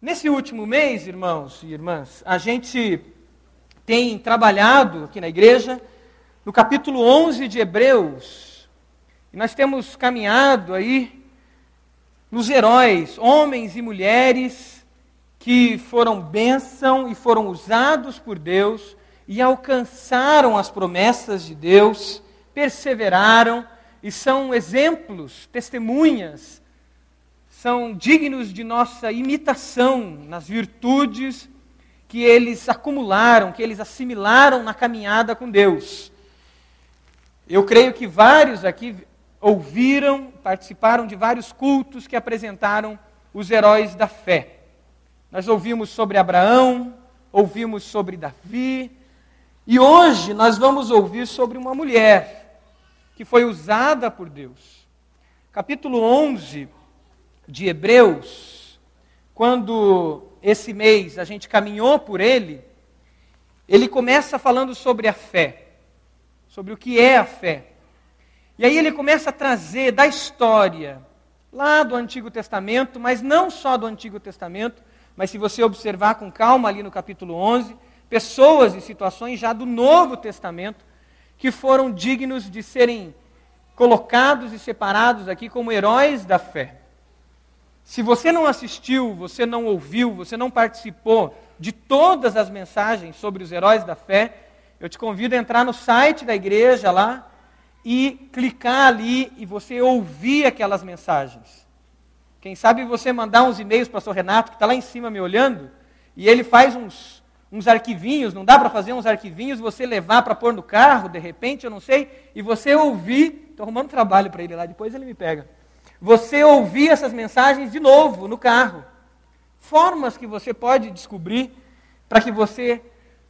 Nesse último mês, irmãos e irmãs, a gente tem trabalhado aqui na igreja no capítulo 11 de Hebreus. E nós temos caminhado aí nos heróis, homens e mulheres que foram bênção e foram usados por Deus e alcançaram as promessas de Deus, perseveraram e são exemplos, testemunhas são dignos de nossa imitação nas virtudes que eles acumularam, que eles assimilaram na caminhada com Deus. Eu creio que vários aqui ouviram, participaram de vários cultos que apresentaram os heróis da fé. Nós ouvimos sobre Abraão, ouvimos sobre Davi, e hoje nós vamos ouvir sobre uma mulher que foi usada por Deus. Capítulo 11 de Hebreus, quando esse mês a gente caminhou por ele, ele começa falando sobre a fé, sobre o que é a fé. E aí ele começa a trazer da história, lá do Antigo Testamento, mas não só do Antigo Testamento, mas se você observar com calma ali no capítulo 11, pessoas e situações já do Novo Testamento que foram dignos de serem colocados e separados aqui como heróis da fé. Se você não assistiu, você não ouviu, você não participou de todas as mensagens sobre os heróis da fé, eu te convido a entrar no site da igreja lá e clicar ali e você ouvir aquelas mensagens. Quem sabe você mandar uns e-mails para o pastor Renato, que está lá em cima me olhando, e ele faz uns, uns arquivinhos, não dá para fazer uns arquivinhos, você levar para pôr no carro, de repente, eu não sei, e você ouvir, estou arrumando trabalho para ele lá, depois ele me pega você ouvir essas mensagens de novo no carro. Formas que você pode descobrir para que você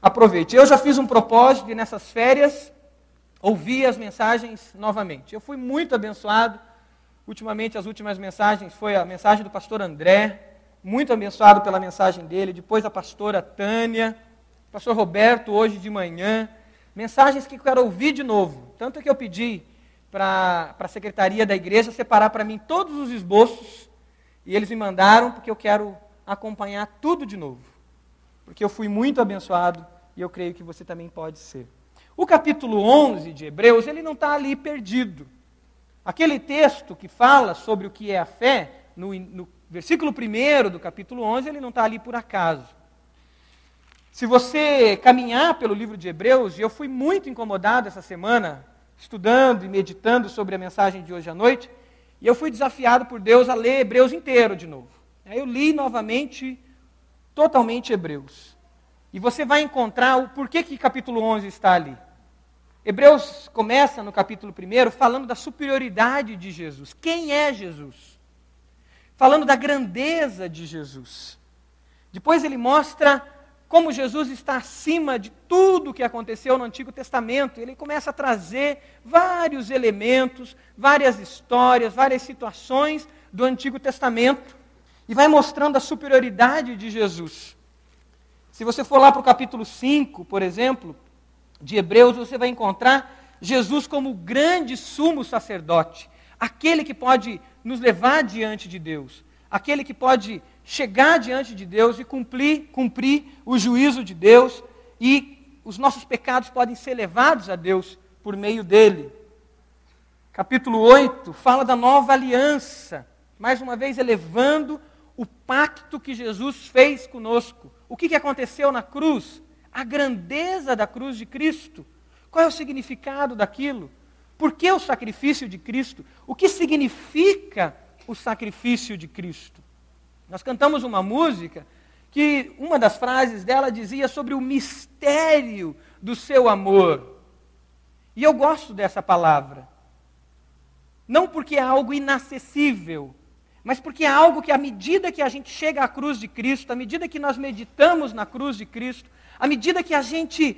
aproveite. Eu já fiz um propósito de nessas férias ouvir as mensagens novamente. Eu fui muito abençoado. Ultimamente, as últimas mensagens foi a mensagem do pastor André, muito abençoado pela mensagem dele. Depois a pastora Tânia, pastor Roberto hoje de manhã. Mensagens que eu quero ouvir de novo. Tanto que eu pedi para a secretaria da igreja separar para mim todos os esboços e eles me mandaram porque eu quero acompanhar tudo de novo. Porque eu fui muito abençoado e eu creio que você também pode ser. O capítulo 11 de Hebreus, ele não está ali perdido. Aquele texto que fala sobre o que é a fé, no, no versículo 1 do capítulo 11, ele não está ali por acaso. Se você caminhar pelo livro de Hebreus, e eu fui muito incomodado essa semana estudando e meditando sobre a mensagem de hoje à noite, e eu fui desafiado por Deus a ler Hebreus inteiro de novo. Aí eu li novamente, totalmente Hebreus. E você vai encontrar o porquê que capítulo 11 está ali. Hebreus começa no capítulo 1 falando da superioridade de Jesus. Quem é Jesus? Falando da grandeza de Jesus. Depois ele mostra como Jesus está acima de tudo o que aconteceu no Antigo Testamento. Ele começa a trazer vários elementos, várias histórias, várias situações do Antigo Testamento e vai mostrando a superioridade de Jesus. Se você for lá para o capítulo 5, por exemplo, de Hebreus, você vai encontrar Jesus como o grande sumo sacerdote, aquele que pode nos levar diante de Deus, aquele que pode chegar diante de Deus e cumprir, cumprir o juízo de Deus e os nossos pecados podem ser levados a Deus por meio dele. Capítulo 8 fala da nova aliança, mais uma vez elevando o pacto que Jesus fez conosco. O que, que aconteceu na cruz? A grandeza da cruz de Cristo. Qual é o significado daquilo? Por que o sacrifício de Cristo? O que significa o sacrifício de Cristo? Nós cantamos uma música que uma das frases dela dizia sobre o mistério do seu amor. E eu gosto dessa palavra. Não porque é algo inacessível, mas porque é algo que, à medida que a gente chega à cruz de Cristo, à medida que nós meditamos na cruz de Cristo, à medida que a gente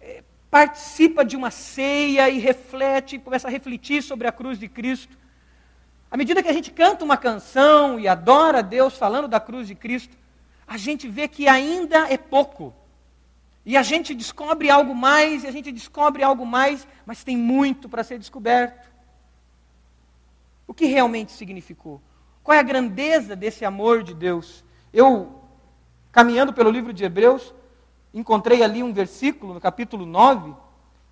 eh, participa de uma ceia e reflete, começa a refletir sobre a cruz de Cristo, à medida que a gente canta uma canção e adora a Deus falando da cruz de Cristo, a gente vê que ainda é pouco. E a gente descobre algo mais, e a gente descobre algo mais, mas tem muito para ser descoberto. O que realmente significou? Qual é a grandeza desse amor de Deus? Eu caminhando pelo livro de Hebreus, encontrei ali um versículo, no capítulo 9,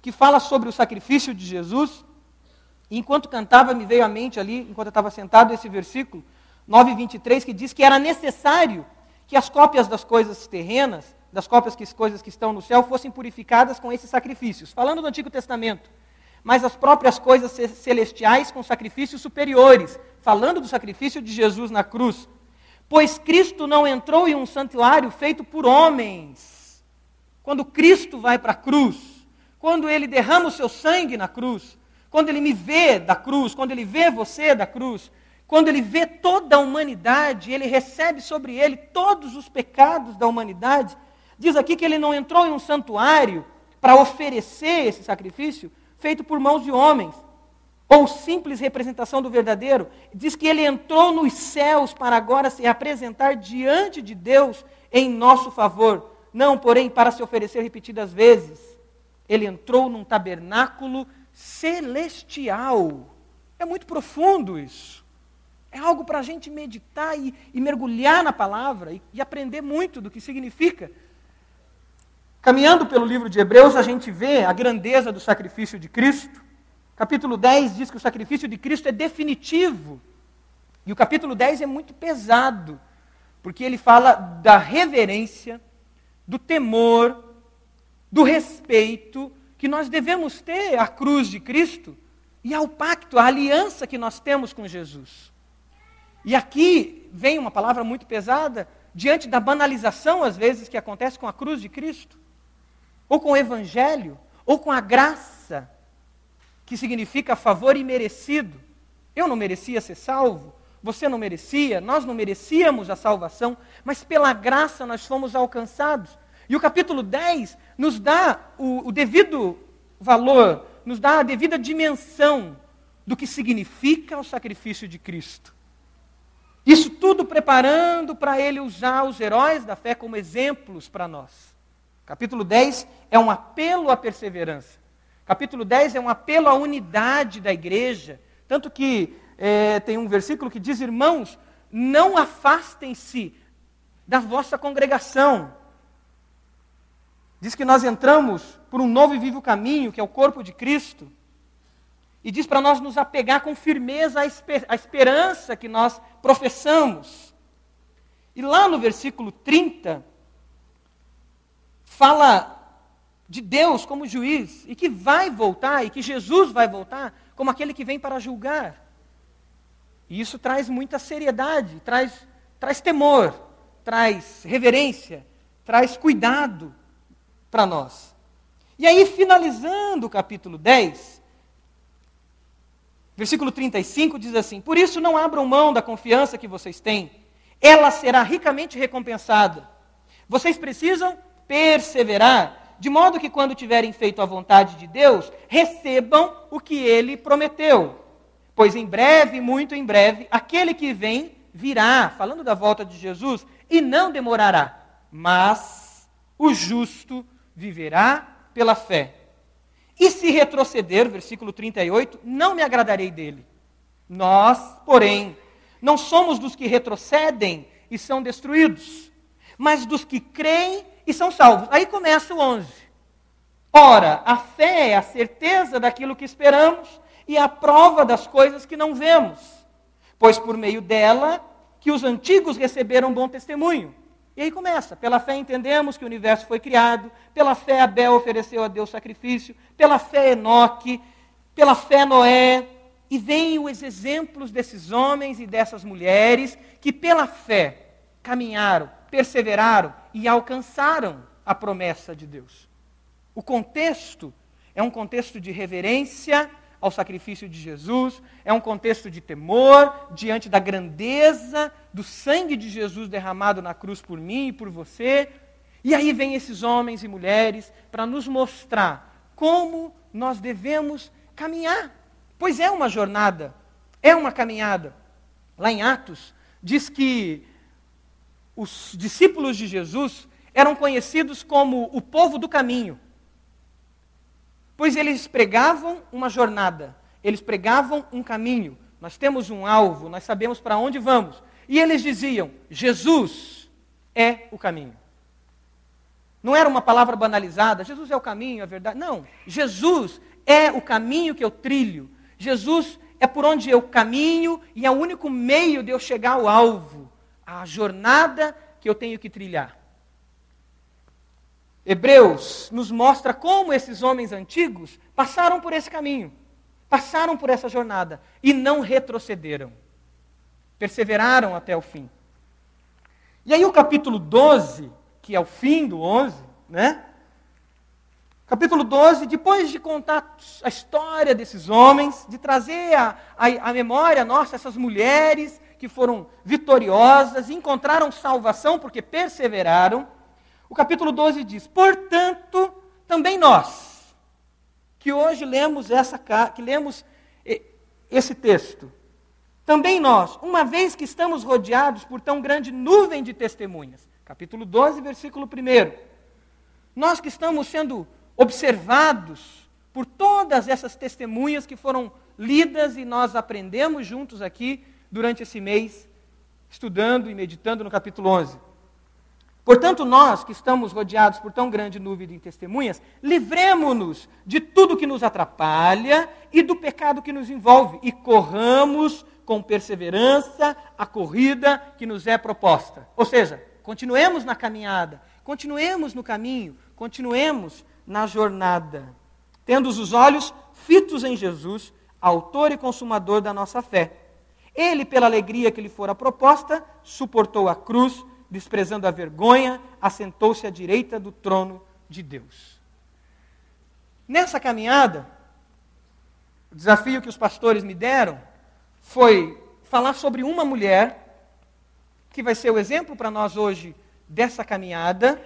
que fala sobre o sacrifício de Jesus. E enquanto cantava, me veio à mente ali, enquanto eu estava sentado, esse versículo, 9,23, que diz que era necessário que as cópias das coisas terrenas, das cópias que coisas que estão no céu, fossem purificadas com esses sacrifícios. Falando do Antigo Testamento, mas as próprias coisas celestiais com sacrifícios superiores, falando do sacrifício de Jesus na cruz. Pois Cristo não entrou em um santuário feito por homens. Quando Cristo vai para a cruz, quando ele derrama o seu sangue na cruz, quando ele me vê da cruz, quando ele vê você da cruz, quando ele vê toda a humanidade, ele recebe sobre ele todos os pecados da humanidade. Diz aqui que ele não entrou em um santuário para oferecer esse sacrifício feito por mãos de homens, ou simples representação do verdadeiro. Diz que ele entrou nos céus para agora se apresentar diante de Deus em nosso favor. Não, porém, para se oferecer repetidas vezes. Ele entrou num tabernáculo celestial. É muito profundo isso. É algo para a gente meditar e, e, mergulhar na palavra e, e aprender muito do que significa. Caminhando pelo livro de Hebreus, a gente vê a grandeza do sacrifício de Cristo. Capítulo 10 diz que o sacrifício de Cristo é definitivo. E o capítulo 10 é muito pesado, porque ele fala da reverência, do temor, do respeito que nós devemos ter à cruz de Cristo e ao pacto, à aliança que nós temos com Jesus. E aqui vem uma palavra muito pesada diante da banalização, às vezes, que acontece com a cruz de Cristo, ou com o Evangelho, ou com a graça que significa favor imerecido. Eu não merecia ser salvo, você não merecia, nós não merecíamos a salvação, mas pela graça nós fomos alcançados. E o capítulo 10 nos dá o, o devido valor, nos dá a devida dimensão do que significa o sacrifício de Cristo. Isso tudo preparando para ele usar os heróis da fé como exemplos para nós. Capítulo 10 é um apelo à perseverança. Capítulo 10 é um apelo à unidade da igreja. Tanto que é, tem um versículo que diz: Irmãos, não afastem-se da vossa congregação. Diz que nós entramos por um novo e vivo caminho, que é o corpo de Cristo. E diz para nós nos apegar com firmeza à, esper à esperança que nós professamos. E lá no versículo 30, fala de Deus como juiz e que vai voltar e que Jesus vai voltar como aquele que vem para julgar. E isso traz muita seriedade, traz, traz temor, traz reverência, traz cuidado para nós. E aí, finalizando o capítulo 10, versículo 35 diz assim: Por isso não abram mão da confiança que vocês têm, ela será ricamente recompensada. Vocês precisam perseverar de modo que quando tiverem feito a vontade de Deus, recebam o que ele prometeu. Pois em breve, muito em breve, aquele que vem virá, falando da volta de Jesus, e não demorará. Mas o justo viverá pela fé. E se retroceder, versículo 38, não me agradarei dele. Nós, porém, não somos dos que retrocedem e são destruídos, mas dos que creem e são salvos. Aí começa o 11. Ora, a fé é a certeza daquilo que esperamos e a prova das coisas que não vemos, pois por meio dela que os antigos receberam bom testemunho. E aí começa: pela fé entendemos que o universo foi criado, pela fé Abel ofereceu a Deus sacrifício, pela fé Enoque, pela fé Noé. E vêm os exemplos desses homens e dessas mulheres que, pela fé, caminharam, perseveraram e alcançaram a promessa de Deus. O contexto é um contexto de reverência ao sacrifício de Jesus, é um contexto de temor diante da grandeza do sangue de Jesus derramado na cruz por mim e por você. E aí vem esses homens e mulheres para nos mostrar como nós devemos caminhar. Pois é uma jornada, é uma caminhada. Lá em Atos, diz que os discípulos de Jesus eram conhecidos como o povo do caminho. Pois eles pregavam uma jornada, eles pregavam um caminho. Nós temos um alvo, nós sabemos para onde vamos. E eles diziam: Jesus, é o caminho. Não era uma palavra banalizada, Jesus é o caminho, a verdade. Não, Jesus é o caminho que eu trilho. Jesus é por onde eu caminho e é o único meio de eu chegar ao alvo, a jornada que eu tenho que trilhar. Hebreus nos mostra como esses homens antigos passaram por esse caminho, passaram por essa jornada e não retrocederam. Perseveraram até o fim. E aí o capítulo 12, que é o fim do 11, né? Capítulo 12, depois de contar a história desses homens, de trazer a, a, a memória nossa, essas mulheres que foram vitoriosas, encontraram salvação porque perseveraram, o capítulo 12 diz: Portanto, também nós, que hoje lemos, essa, que lemos esse texto, também nós, uma vez que estamos rodeados por tão grande nuvem de testemunhas, capítulo 12, versículo 1, nós que estamos sendo observados por todas essas testemunhas que foram lidas e nós aprendemos juntos aqui durante esse mês, estudando e meditando no capítulo 11. Portanto, nós que estamos rodeados por tão grande nuvem de testemunhas, livremos-nos de tudo que nos atrapalha e do pecado que nos envolve e corramos com perseverança a corrida que nos é proposta. Ou seja, continuemos na caminhada, continuemos no caminho, continuemos na jornada, tendo os olhos fitos em Jesus, autor e consumador da nossa fé. Ele, pela alegria que lhe fora proposta, suportou a cruz, desprezando a vergonha, assentou-se à direita do trono de Deus. Nessa caminhada, o desafio que os pastores me deram foi falar sobre uma mulher que vai ser o exemplo para nós hoje dessa caminhada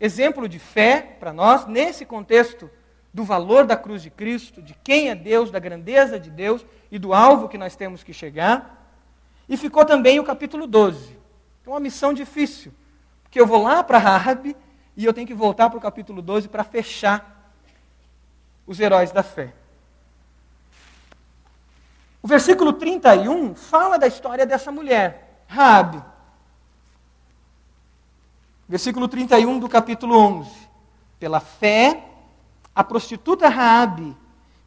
exemplo de fé para nós, nesse contexto do valor da cruz de Cristo, de quem é Deus, da grandeza de Deus e do alvo que nós temos que chegar. E ficou também o capítulo 12. É uma missão difícil, porque eu vou lá para Rabi e eu tenho que voltar para o capítulo 12 para fechar os heróis da fé. O versículo 31 fala da história dessa mulher, Rabi. Versículo 31 do capítulo 11. Pela fé, a prostituta Raabe,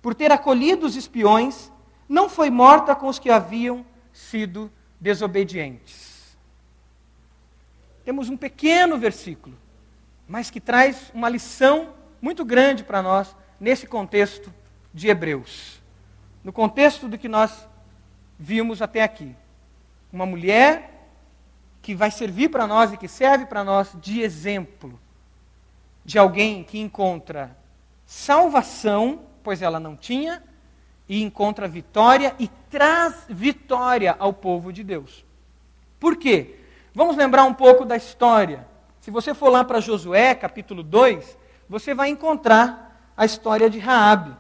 por ter acolhido os espiões, não foi morta com os que haviam sido desobedientes. Temos um pequeno versículo, mas que traz uma lição muito grande para nós nesse contexto de Hebreus. No contexto do que nós vimos até aqui. Uma mulher que vai servir para nós e que serve para nós de exemplo de alguém que encontra salvação, pois ela não tinha, e encontra vitória e traz vitória ao povo de Deus. Por quê? Vamos lembrar um pouco da história. Se você for lá para Josué, capítulo 2, você vai encontrar a história de Raabe.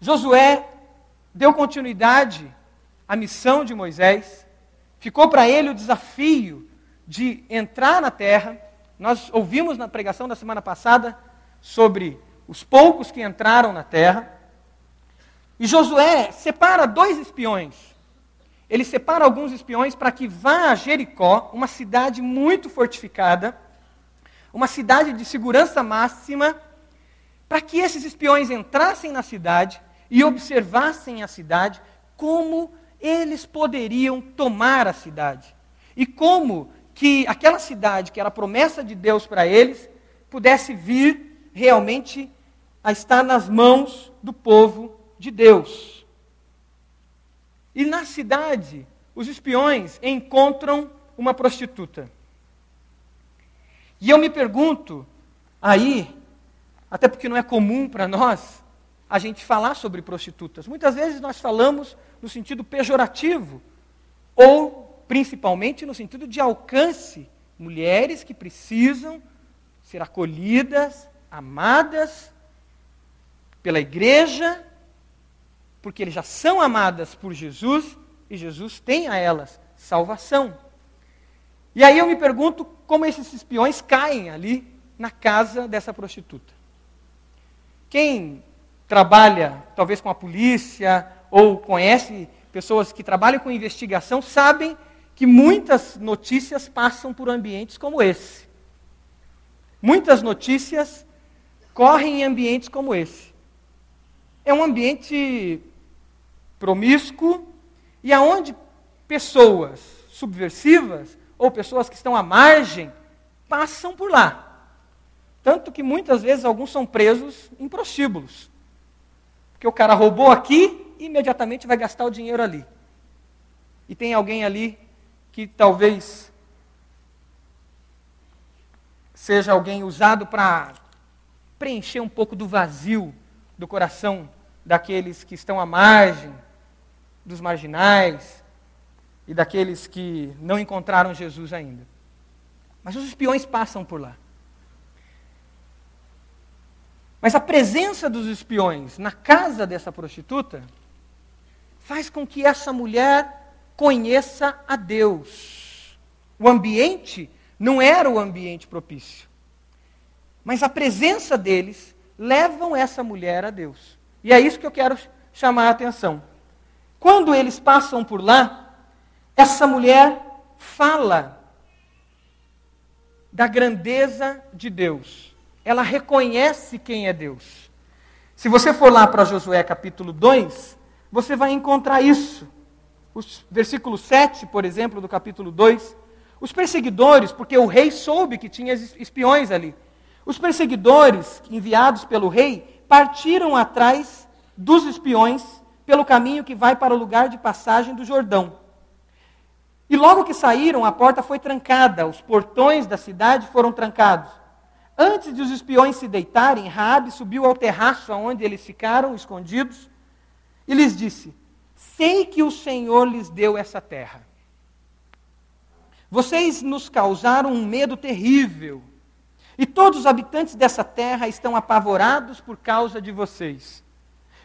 Josué deu continuidade à missão de Moisés ficou para ele o desafio de entrar na terra. Nós ouvimos na pregação da semana passada sobre os poucos que entraram na terra. E Josué separa dois espiões. Ele separa alguns espiões para que vá a Jericó, uma cidade muito fortificada, uma cidade de segurança máxima, para que esses espiões entrassem na cidade e observassem a cidade como eles poderiam tomar a cidade. E como que aquela cidade, que era a promessa de Deus para eles, pudesse vir realmente a estar nas mãos do povo de Deus. E na cidade, os espiões encontram uma prostituta. E eu me pergunto, aí, até porque não é comum para nós a gente falar sobre prostitutas. Muitas vezes nós falamos no sentido pejorativo, ou principalmente no sentido de alcance. Mulheres que precisam ser acolhidas, amadas pela igreja, porque eles já são amadas por Jesus e Jesus tem a elas salvação. E aí eu me pergunto como esses espiões caem ali na casa dessa prostituta. Quem trabalha, talvez com a polícia, ou conhece pessoas que trabalham com investigação, sabem que muitas notícias passam por ambientes como esse. Muitas notícias correm em ambientes como esse. É um ambiente promíscuo e aonde pessoas subversivas ou pessoas que estão à margem passam por lá. Tanto que muitas vezes alguns são presos em prostíbulos. Porque o cara roubou aqui e imediatamente vai gastar o dinheiro ali. E tem alguém ali que talvez seja alguém usado para preencher um pouco do vazio do coração daqueles que estão à margem, dos marginais e daqueles que não encontraram Jesus ainda. Mas os espiões passam por lá. Mas a presença dos espiões na casa dessa prostituta faz com que essa mulher conheça a Deus. O ambiente não era o ambiente propício. Mas a presença deles levam essa mulher a Deus. E é isso que eu quero chamar a atenção. Quando eles passam por lá, essa mulher fala da grandeza de Deus ela reconhece quem é Deus. Se você for lá para Josué capítulo 2, você vai encontrar isso. Os versículo 7, por exemplo, do capítulo 2. Os perseguidores, porque o rei soube que tinha espiões ali. Os perseguidores enviados pelo rei partiram atrás dos espiões pelo caminho que vai para o lugar de passagem do Jordão. E logo que saíram, a porta foi trancada, os portões da cidade foram trancados. Antes de os espiões se deitarem, Raabe subiu ao terraço onde eles ficaram escondidos e lhes disse: Sei que o Senhor lhes deu essa terra. Vocês nos causaram um medo terrível, e todos os habitantes dessa terra estão apavorados por causa de vocês.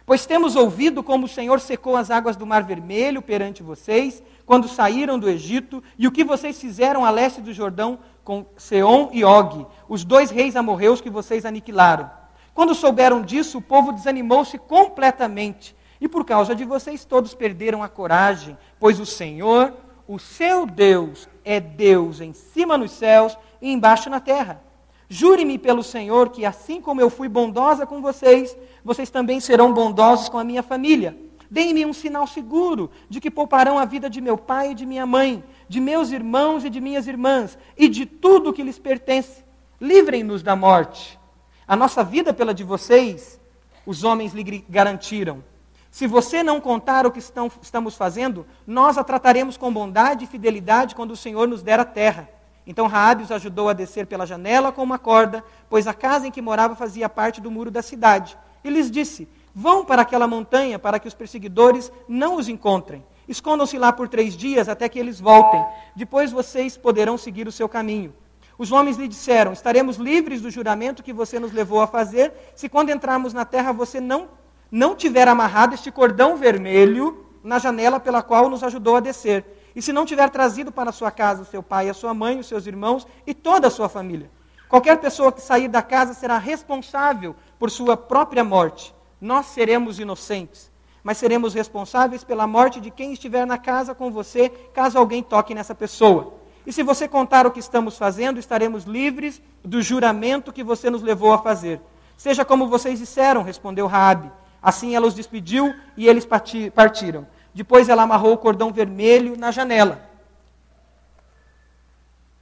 Pois temos ouvido como o Senhor secou as águas do Mar Vermelho perante vocês, quando saíram do Egito, e o que vocês fizeram a leste do Jordão com Seom e Og, os dois reis amorreus que vocês aniquilaram. Quando souberam disso, o povo desanimou-se completamente, e por causa de vocês todos perderam a coragem, pois o Senhor, o seu Deus, é Deus em cima nos céus e embaixo na terra. Jure-me pelo Senhor que, assim como eu fui bondosa com vocês, vocês também serão bondosos com a minha família. Deem-me um sinal seguro de que pouparão a vida de meu pai e de minha mãe, de meus irmãos e de minhas irmãs, e de tudo que lhes pertence. Livrem-nos da morte. A nossa vida pela de vocês, os homens lhe garantiram. Se você não contar o que estão, estamos fazendo, nós a trataremos com bondade e fidelidade quando o Senhor nos der a terra. Então Raabe os ajudou a descer pela janela com uma corda, pois a casa em que morava fazia parte do muro da cidade. E lhes disse: Vão para aquela montanha para que os perseguidores não os encontrem. Escondam-se lá por três dias até que eles voltem. Depois vocês poderão seguir o seu caminho. Os homens lhe disseram: Estaremos livres do juramento que você nos levou a fazer, se quando entrarmos na terra você não, não tiver amarrado este cordão vermelho na janela pela qual nos ajudou a descer. E se não tiver trazido para sua casa o seu pai, a sua mãe, os seus irmãos e toda a sua família. Qualquer pessoa que sair da casa será responsável por sua própria morte. Nós seremos inocentes mas seremos responsáveis pela morte de quem estiver na casa com você, caso alguém toque nessa pessoa. E se você contar o que estamos fazendo, estaremos livres do juramento que você nos levou a fazer. Seja como vocês disseram, respondeu Raabe. Assim ela os despediu e eles partiram. Depois ela amarrou o cordão vermelho na janela.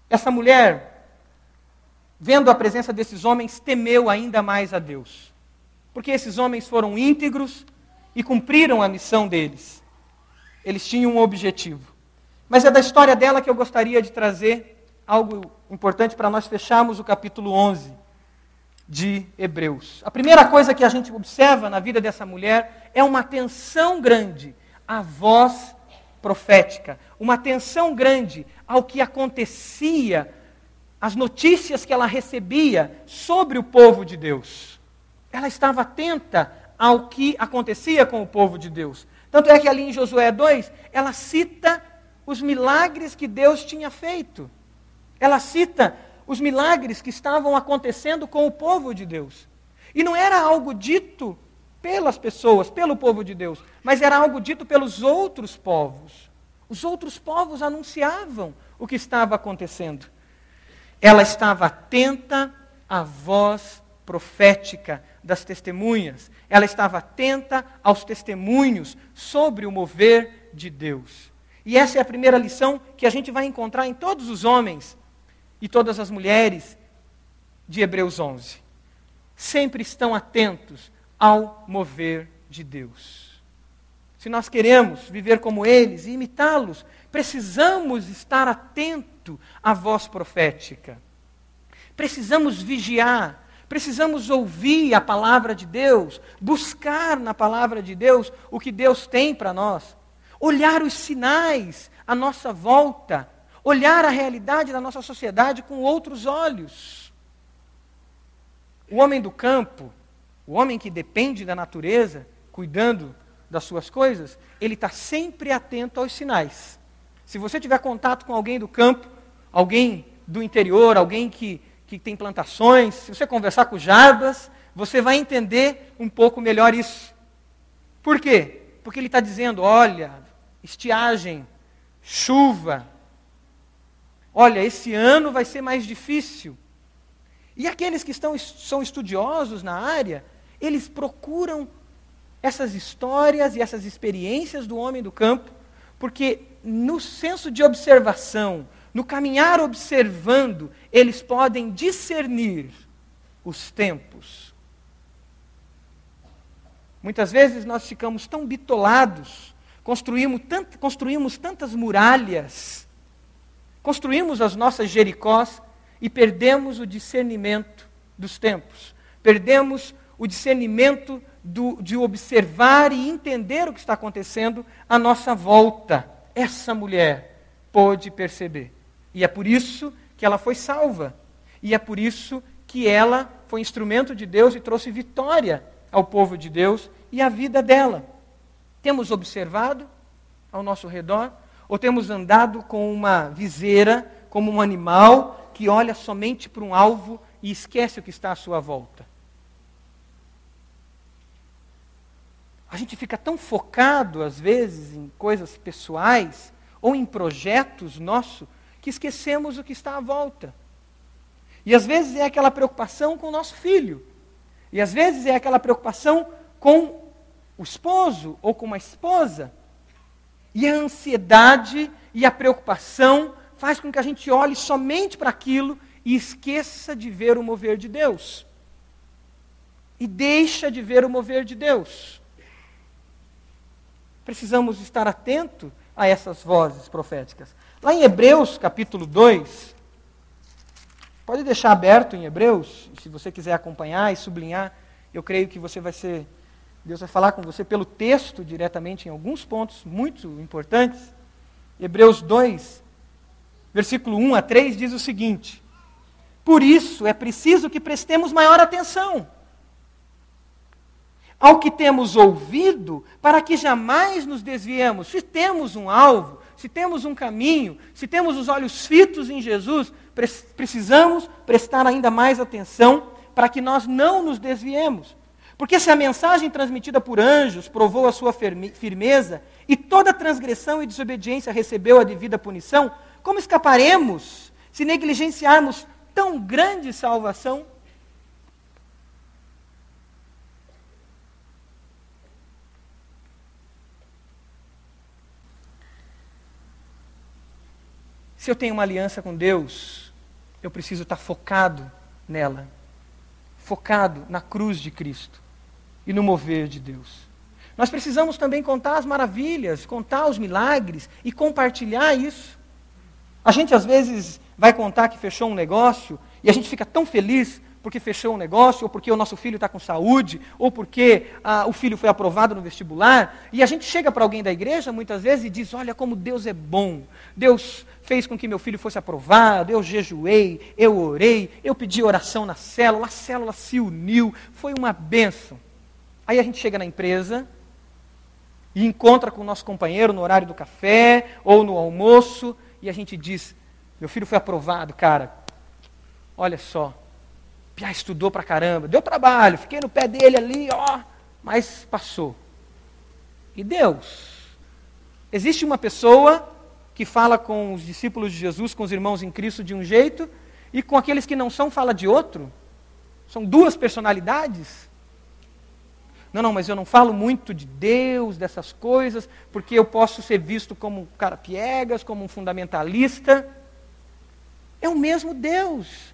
Essa mulher, vendo a presença desses homens, temeu ainda mais a Deus. Porque esses homens foram íntegros, e cumpriram a missão deles. Eles tinham um objetivo. Mas é da história dela que eu gostaria de trazer algo importante para nós fecharmos o capítulo 11 de Hebreus. A primeira coisa que a gente observa na vida dessa mulher é uma atenção grande à voz profética, uma atenção grande ao que acontecia, às notícias que ela recebia sobre o povo de Deus. Ela estava atenta ao que acontecia com o povo de Deus. Tanto é que ali em Josué 2, ela cita os milagres que Deus tinha feito. Ela cita os milagres que estavam acontecendo com o povo de Deus. E não era algo dito pelas pessoas, pelo povo de Deus, mas era algo dito pelos outros povos. Os outros povos anunciavam o que estava acontecendo. Ela estava atenta à voz profética das testemunhas. Ela estava atenta aos testemunhos sobre o mover de Deus. E essa é a primeira lição que a gente vai encontrar em todos os homens e todas as mulheres de Hebreus 11. Sempre estão atentos ao mover de Deus. Se nós queremos viver como eles e imitá-los, precisamos estar atento à voz profética. Precisamos vigiar, precisamos ouvir a palavra de Deus, buscar na palavra de Deus o que Deus tem para nós, olhar os sinais à nossa volta, olhar a realidade da nossa sociedade com outros olhos. O homem do campo, o homem que depende da natureza, cuidando das suas coisas, ele está sempre atento aos sinais. Se você tiver contato com alguém do campo, alguém do interior, alguém que, que tem plantações, se você conversar com Jarbas, você vai entender um pouco melhor isso. Por quê? Porque ele está dizendo: olha, estiagem, chuva. Olha, esse ano vai ser mais difícil. E aqueles que estão, são estudiosos na área, eles procuram essas histórias e essas experiências do homem do campo, porque no senso de observação, no caminhar observando, eles podem discernir os tempos. Muitas vezes nós ficamos tão bitolados, construímos, tant, construímos tantas muralhas, construímos as nossas Jericós e perdemos o discernimento dos tempos, perdemos o discernimento do, de observar e entender o que está acontecendo à nossa volta. Essa mulher pôde perceber. E é por isso que ela foi salva. E é por isso que ela foi instrumento de Deus e trouxe vitória ao povo de Deus e à vida dela. Temos observado ao nosso redor? Ou temos andado com uma viseira, como um animal que olha somente para um alvo e esquece o que está à sua volta? A gente fica tão focado, às vezes, em coisas pessoais ou em projetos nossos, que esquecemos o que está à volta. E às vezes é aquela preocupação com o nosso filho. E às vezes é aquela preocupação com o esposo ou com uma esposa. E a ansiedade e a preocupação faz com que a gente olhe somente para aquilo e esqueça de ver o mover de Deus. E deixa de ver o mover de Deus. Precisamos estar atentos a essas vozes proféticas. Lá em Hebreus, capítulo 2, pode deixar aberto em Hebreus, se você quiser acompanhar e sublinhar, eu creio que você vai ser, Deus vai falar com você pelo texto diretamente em alguns pontos muito importantes. Hebreus 2, versículo 1 a 3 diz o seguinte: Por isso é preciso que prestemos maior atenção ao que temos ouvido, para que jamais nos desviemos. Se temos um alvo, se temos um caminho, se temos os olhos fitos em Jesus, precisamos prestar ainda mais atenção para que nós não nos desviemos. Porque se a mensagem transmitida por anjos provou a sua firmeza e toda transgressão e desobediência recebeu a devida punição, como escaparemos se negligenciarmos tão grande salvação? Se eu tenho uma aliança com Deus, eu preciso estar focado nela, focado na cruz de Cristo e no mover de Deus. Nós precisamos também contar as maravilhas, contar os milagres e compartilhar isso. A gente às vezes vai contar que fechou um negócio e a gente fica tão feliz porque fechou um negócio, ou porque o nosso filho está com saúde, ou porque ah, o filho foi aprovado no vestibular, e a gente chega para alguém da igreja muitas vezes e diz: Olha como Deus é bom, Deus fez com que meu filho fosse aprovado, eu jejuei, eu orei, eu pedi oração na célula, a célula se uniu, foi uma benção. Aí a gente chega na empresa e encontra com o nosso companheiro no horário do café ou no almoço, e a gente diz: Meu filho foi aprovado, cara. Olha só, Piá estudou pra caramba, deu trabalho, fiquei no pé dele ali, ó, mas passou. E Deus? Existe uma pessoa que fala com os discípulos de Jesus, com os irmãos em Cristo de um jeito, e com aqueles que não são fala de outro? São duas personalidades? Não, não, mas eu não falo muito de Deus, dessas coisas, porque eu posso ser visto como um cara piegas, como um fundamentalista. É o mesmo Deus.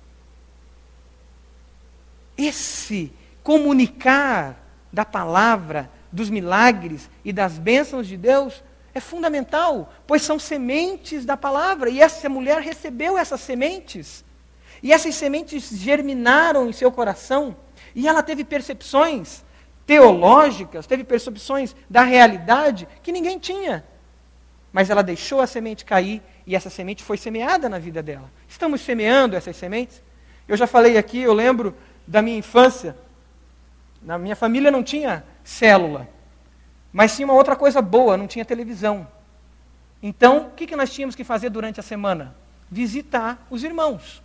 Esse comunicar da palavra, dos milagres e das bênçãos de Deus é fundamental, pois são sementes da palavra, e essa mulher recebeu essas sementes. E essas sementes germinaram em seu coração, e ela teve percepções teológicas, teve percepções da realidade que ninguém tinha. Mas ela deixou a semente cair e essa semente foi semeada na vida dela. Estamos semeando essas sementes? Eu já falei aqui, eu lembro da minha infância. Na minha família não tinha célula, mas tinha uma outra coisa boa, não tinha televisão. Então, o que, que nós tínhamos que fazer durante a semana? Visitar os irmãos.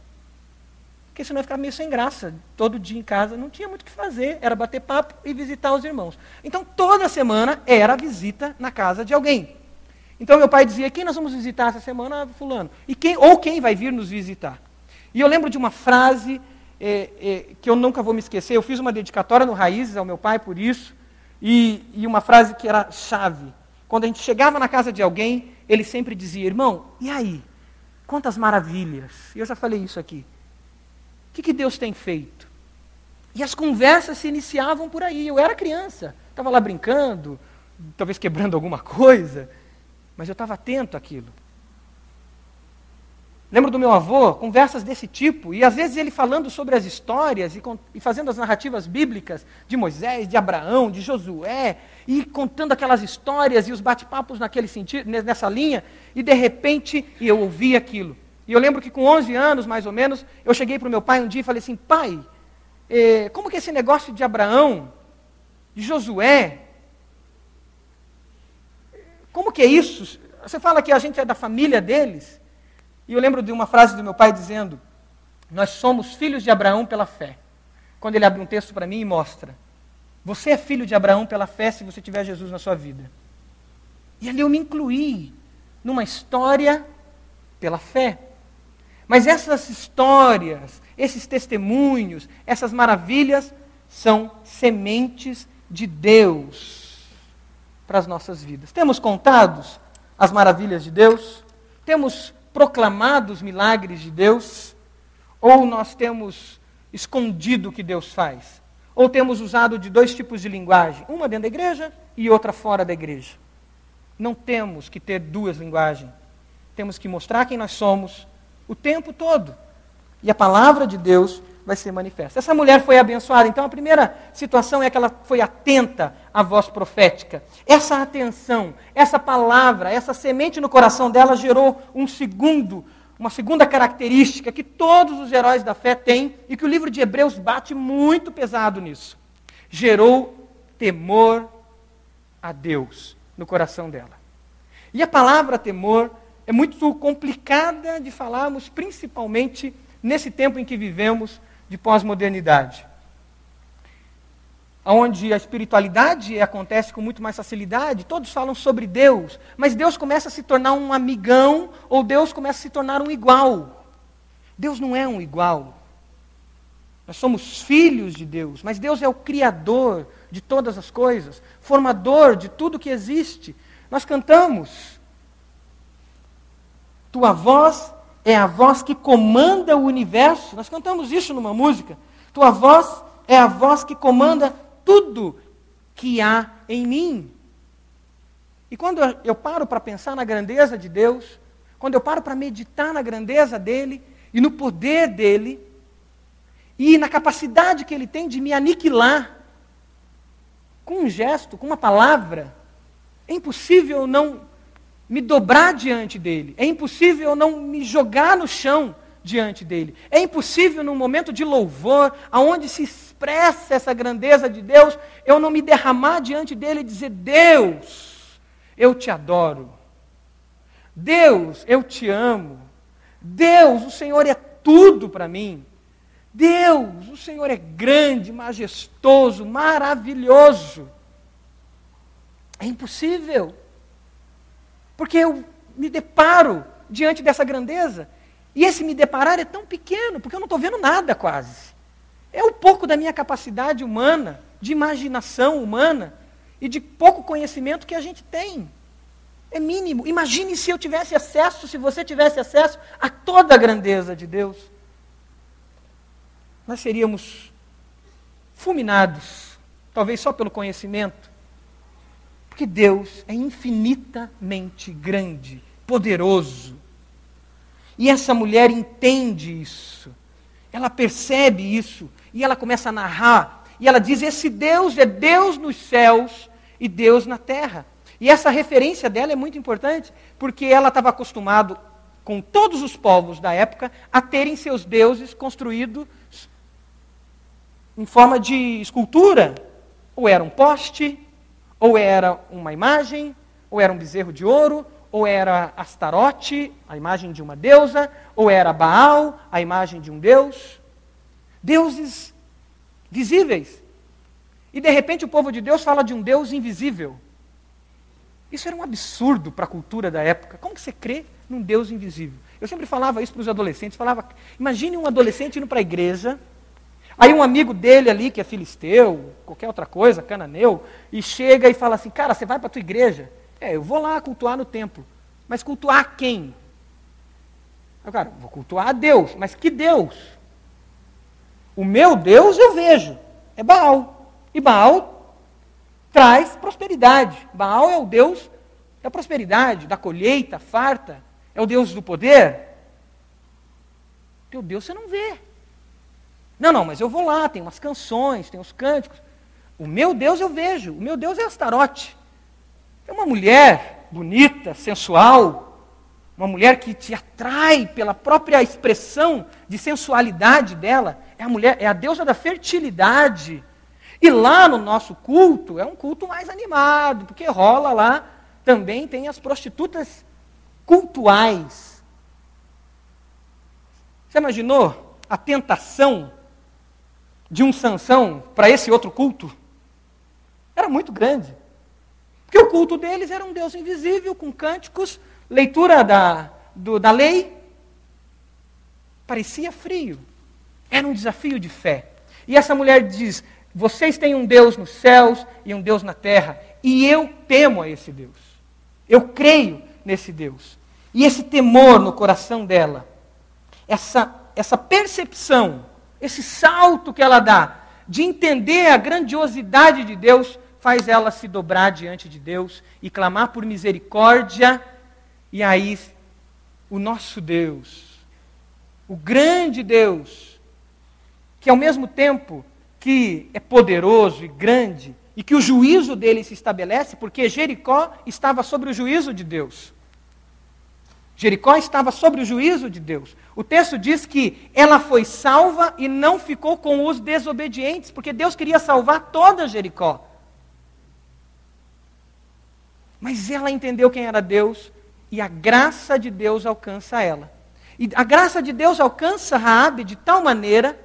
Porque senão ia ficar meio sem graça. Todo dia em casa não tinha muito o que fazer, era bater papo e visitar os irmãos. Então, toda semana era visita na casa de alguém. Então, meu pai dizia: quem nós vamos visitar essa semana? Fulano. E quem, ou quem vai vir nos visitar. E eu lembro de uma frase é, é, que eu nunca vou me esquecer. Eu fiz uma dedicatória no Raízes ao meu pai por isso. E, e uma frase que era chave. Quando a gente chegava na casa de alguém, ele sempre dizia: irmão, e aí? Quantas maravilhas. E eu já falei isso aqui. O que, que Deus tem feito? E as conversas se iniciavam por aí. Eu era criança, estava lá brincando, talvez quebrando alguma coisa, mas eu estava atento àquilo. Lembro do meu avô, conversas desse tipo, e às vezes ele falando sobre as histórias e, e, fazendo as narrativas bíblicas de Moisés, de Abraão, de Josué, e contando aquelas histórias e os bate-papos naquele sentido, nessa linha, e de repente eu ouvi aquilo. E eu lembro que com 11 anos, mais ou menos, eu cheguei para o meu pai um dia e falei assim: pai, eh, como que esse negócio de Abraão, de Josué, como que é isso? Você fala que a gente é da família deles. E eu lembro de uma frase do meu pai dizendo: Nós somos filhos de Abraão pela fé. Quando ele abre um texto para mim e mostra: Você é filho de Abraão pela fé se você tiver Jesus na sua vida. E ali eu me incluí numa história pela fé. Mas essas histórias, esses testemunhos, essas maravilhas são sementes de Deus para as nossas vidas. Temos contados as maravilhas de Deus? Temos proclamado os milagres de Deus? Ou nós temos escondido o que Deus faz? Ou temos usado de dois tipos de linguagem, uma dentro da igreja e outra fora da igreja? Não temos que ter duas linguagens. Temos que mostrar quem nós somos o tempo todo. E a palavra de Deus vai ser manifesta. Essa mulher foi abençoada. Então, a primeira situação é que ela foi atenta à voz profética. Essa atenção, essa palavra, essa semente no coração dela gerou um segundo, uma segunda característica que todos os heróis da fé têm e que o livro de Hebreus bate muito pesado nisso. Gerou temor a Deus no coração dela. E a palavra temor é muito complicada de falarmos, principalmente nesse tempo em que vivemos de pós-modernidade. Onde a espiritualidade acontece com muito mais facilidade, todos falam sobre Deus, mas Deus começa a se tornar um amigão ou Deus começa a se tornar um igual. Deus não é um igual. Nós somos filhos de Deus, mas Deus é o Criador de todas as coisas, formador de tudo que existe. Nós cantamos tua voz é a voz que comanda o universo. Nós cantamos isso numa música. Tua voz é a voz que comanda tudo que há em mim. E quando eu paro para pensar na grandeza de Deus, quando eu paro para meditar na grandeza dele e no poder dele, e na capacidade que ele tem de me aniquilar, com um gesto, com uma palavra, é impossível não me dobrar diante dele. É impossível eu não me jogar no chão diante dele. É impossível num momento de louvor, aonde se expressa essa grandeza de Deus, eu não me derramar diante dele e dizer: Deus, eu te adoro. Deus, eu te amo. Deus, o Senhor é tudo para mim. Deus, o Senhor é grande, majestoso, maravilhoso. É impossível. Porque eu me deparo diante dessa grandeza. E esse me deparar é tão pequeno, porque eu não estou vendo nada quase. É um pouco da minha capacidade humana, de imaginação humana e de pouco conhecimento que a gente tem. É mínimo. Imagine se eu tivesse acesso, se você tivesse acesso a toda a grandeza de Deus. Nós seríamos fulminados, talvez só pelo conhecimento. Porque Deus é infinitamente grande, poderoso. E essa mulher entende isso. Ela percebe isso. E ela começa a narrar. E ela diz: Esse Deus é Deus nos céus e Deus na terra. E essa referência dela é muito importante, porque ela estava acostumada com todos os povos da época a terem seus deuses construídos em forma de escultura. Ou era um poste, ou era uma imagem, ou era um bezerro de ouro, ou era Astarote, a imagem de uma deusa, ou era Baal, a imagem de um deus. Deuses visíveis. E de repente o povo de Deus fala de um Deus invisível. Isso era um absurdo para a cultura da época. Como que você crê num Deus invisível? Eu sempre falava isso para os adolescentes. Falava, imagine um adolescente indo para a igreja, aí um amigo dele ali, que é filisteu, qualquer outra coisa, cananeu, e chega e fala assim, cara, você vai para a tua igreja? É, eu vou lá cultuar no templo. Mas cultuar quem? Eu, cara, vou cultuar a Deus. Mas que Deus? O meu Deus eu vejo. É Baal. E Baal traz prosperidade. Baal é o Deus da prosperidade, da colheita farta. É o Deus do poder. Teu Deus você não vê. Não, não, mas eu vou lá, tem umas canções, tem os cânticos. O meu Deus eu vejo. O meu Deus é Astarote. É uma mulher bonita, sensual, uma mulher que te atrai pela própria expressão de sensualidade dela. É a mulher, é a deusa da fertilidade. E lá no nosso culto é um culto mais animado, porque rola lá também tem as prostitutas cultuais. Você imaginou a tentação de um Sansão para esse outro culto? Era muito grande. Porque o culto deles era um Deus invisível, com cânticos, leitura da, do, da lei. Parecia frio. Era um desafio de fé. E essa mulher diz: vocês têm um Deus nos céus e um Deus na terra, e eu temo a esse Deus. Eu creio nesse Deus. E esse temor no coração dela, essa, essa percepção, esse salto que ela dá de entender a grandiosidade de Deus, faz ela se dobrar diante de Deus e clamar por misericórdia. E aí, o nosso Deus, o grande Deus, que ao mesmo tempo que é poderoso e grande e que o juízo dele se estabelece, porque Jericó estava sobre o juízo de Deus. Jericó estava sobre o juízo de Deus. O texto diz que ela foi salva e não ficou com os desobedientes, porque Deus queria salvar toda Jericó. Mas ela entendeu quem era Deus e a graça de Deus alcança ela. E a graça de Deus alcança Raabe de tal maneira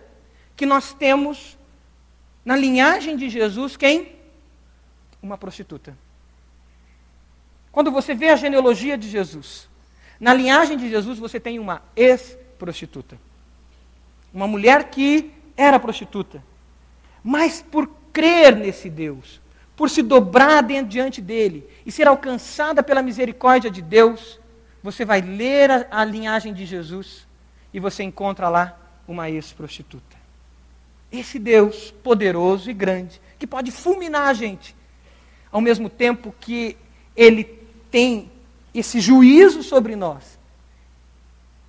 que nós temos na linhagem de Jesus, quem? Uma prostituta. Quando você vê a genealogia de Jesus, na linhagem de Jesus você tem uma ex-prostituta. Uma mulher que era prostituta. Mas por crer nesse Deus, por se dobrar diante dele e ser alcançada pela misericórdia de Deus, você vai ler a, a linhagem de Jesus e você encontra lá uma ex-prostituta. Esse Deus poderoso e grande, que pode fulminar a gente, ao mesmo tempo que ele tem esse juízo sobre nós,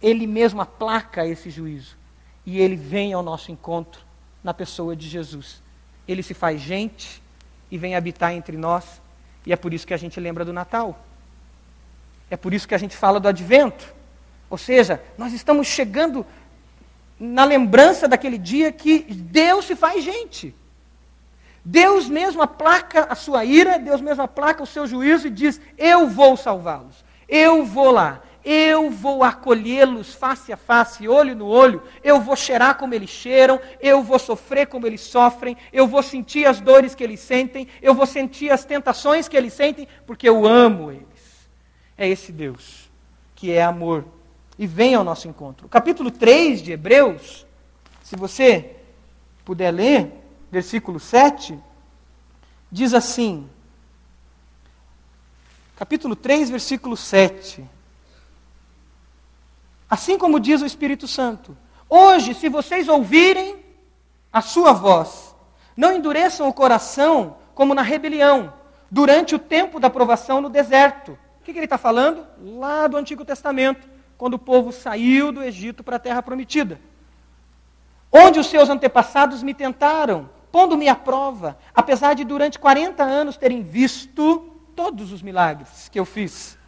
ele mesmo aplaca esse juízo e ele vem ao nosso encontro na pessoa de Jesus. Ele se faz gente e vem habitar entre nós, e é por isso que a gente lembra do Natal. É por isso que a gente fala do advento. Ou seja, nós estamos chegando na lembrança daquele dia que Deus se faz gente. Deus mesmo aplaca a sua ira, Deus mesmo aplaca o seu juízo e diz: Eu vou salvá-los, eu vou lá, eu vou acolhê-los face a face, olho no olho, eu vou cheirar como eles cheiram, eu vou sofrer como eles sofrem, eu vou sentir as dores que eles sentem, eu vou sentir as tentações que eles sentem, porque eu amo eles. É esse Deus que é amor. E vem ao nosso encontro. Capítulo 3 de Hebreus, se você puder ler, versículo 7, diz assim: capítulo 3, versículo 7. Assim como diz o Espírito Santo: Hoje, se vocês ouvirem a sua voz, não endureçam o coração como na rebelião, durante o tempo da provação no deserto. O que, que ele está falando? Lá do Antigo Testamento, quando o povo saiu do Egito para a terra prometida. Onde os seus antepassados me tentaram, pondo-me à prova, apesar de durante 40 anos terem visto todos os milagres que eu fiz.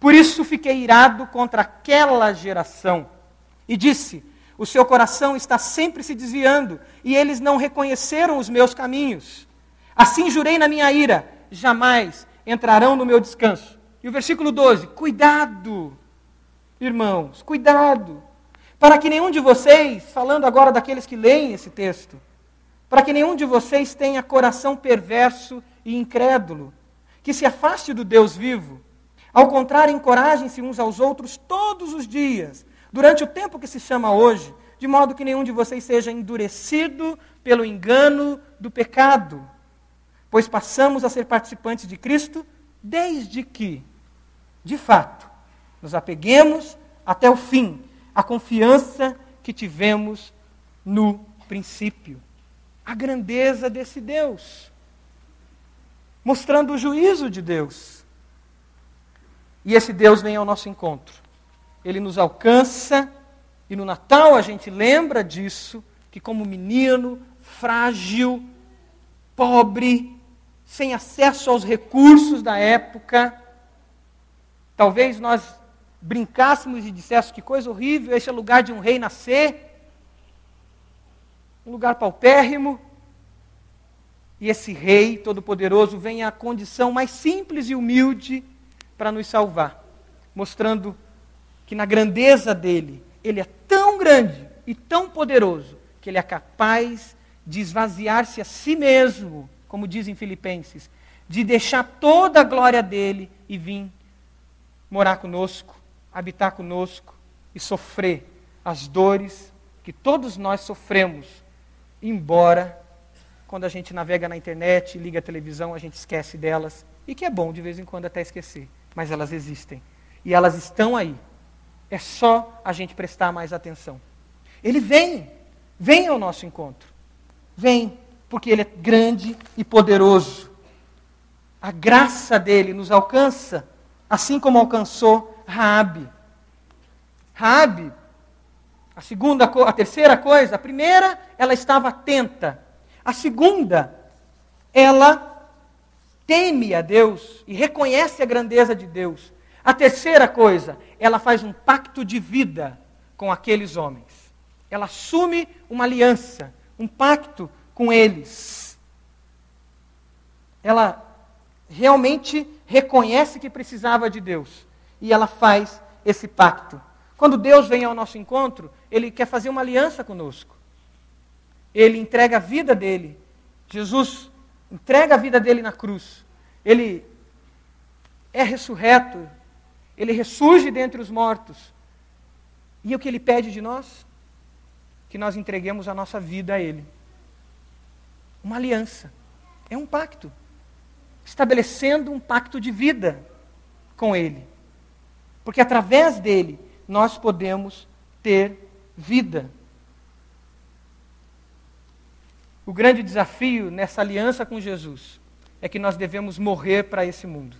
Por isso fiquei irado contra aquela geração e disse: O seu coração está sempre se desviando e eles não reconheceram os meus caminhos. Assim jurei na minha ira: jamais entrarão no meu descanso. E o versículo 12: Cuidado, irmãos, cuidado, para que nenhum de vocês, falando agora daqueles que leem esse texto, para que nenhum de vocês tenha coração perverso e incrédulo que se afaste do Deus vivo. Ao contrário, encorajem-se uns aos outros todos os dias, durante o tempo que se chama hoje, de modo que nenhum de vocês seja endurecido pelo engano do pecado. Pois passamos a ser participantes de Cristo desde que, de fato, nos apeguemos até o fim à confiança que tivemos no princípio. A grandeza desse Deus mostrando o juízo de Deus. E esse Deus vem ao nosso encontro. Ele nos alcança, e no Natal a gente lembra disso, que como menino, frágil, pobre, sem acesso aos recursos da época, talvez nós brincássemos e disséssemos que coisa horrível, esse é o lugar de um rei nascer, um lugar paupérrimo, e esse Rei Todo-Poderoso vem à condição mais simples e humilde para nos salvar, mostrando que na grandeza dele, ele é tão grande e tão poderoso que ele é capaz de esvaziar-se a si mesmo, como diz em Filipenses, de deixar toda a glória dele e vir morar conosco, habitar conosco e sofrer as dores que todos nós sofremos, embora quando a gente navega na internet, liga a televisão, a gente esquece delas. E que é bom de vez em quando até esquecer. Mas elas existem. E elas estão aí. É só a gente prestar mais atenção. Ele vem. Vem ao nosso encontro. Vem, porque ele é grande e poderoso. A graça dele nos alcança, assim como alcançou Raabe. Raabe, a segunda, a terceira coisa, a primeira, ela estava atenta a segunda, ela teme a Deus e reconhece a grandeza de Deus. A terceira coisa, ela faz um pacto de vida com aqueles homens. Ela assume uma aliança, um pacto com eles. Ela realmente reconhece que precisava de Deus e ela faz esse pacto. Quando Deus vem ao nosso encontro, ele quer fazer uma aliança conosco ele entrega a vida dele. Jesus entrega a vida dele na cruz. Ele é ressurreto. Ele ressurge dentre os mortos. E o que ele pede de nós? Que nós entreguemos a nossa vida a ele. Uma aliança. É um pacto. Estabelecendo um pacto de vida com ele. Porque através dele nós podemos ter vida. O grande desafio nessa aliança com Jesus é que nós devemos morrer para esse mundo.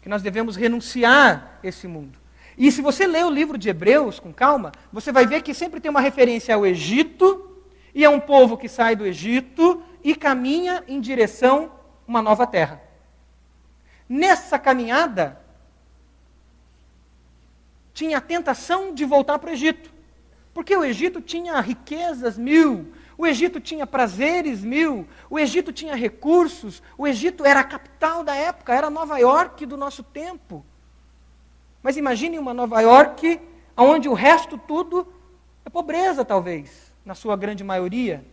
Que nós devemos renunciar esse mundo. E se você ler o livro de Hebreus com calma, você vai ver que sempre tem uma referência ao Egito e a um povo que sai do Egito e caminha em direção a uma nova terra. Nessa caminhada, tinha a tentação de voltar para o Egito. Porque o Egito tinha riquezas mil, o Egito tinha prazeres mil, o Egito tinha recursos, o Egito era a capital da época, era Nova York do nosso tempo. Mas imagine uma Nova York onde o resto tudo é pobreza, talvez, na sua grande maioria.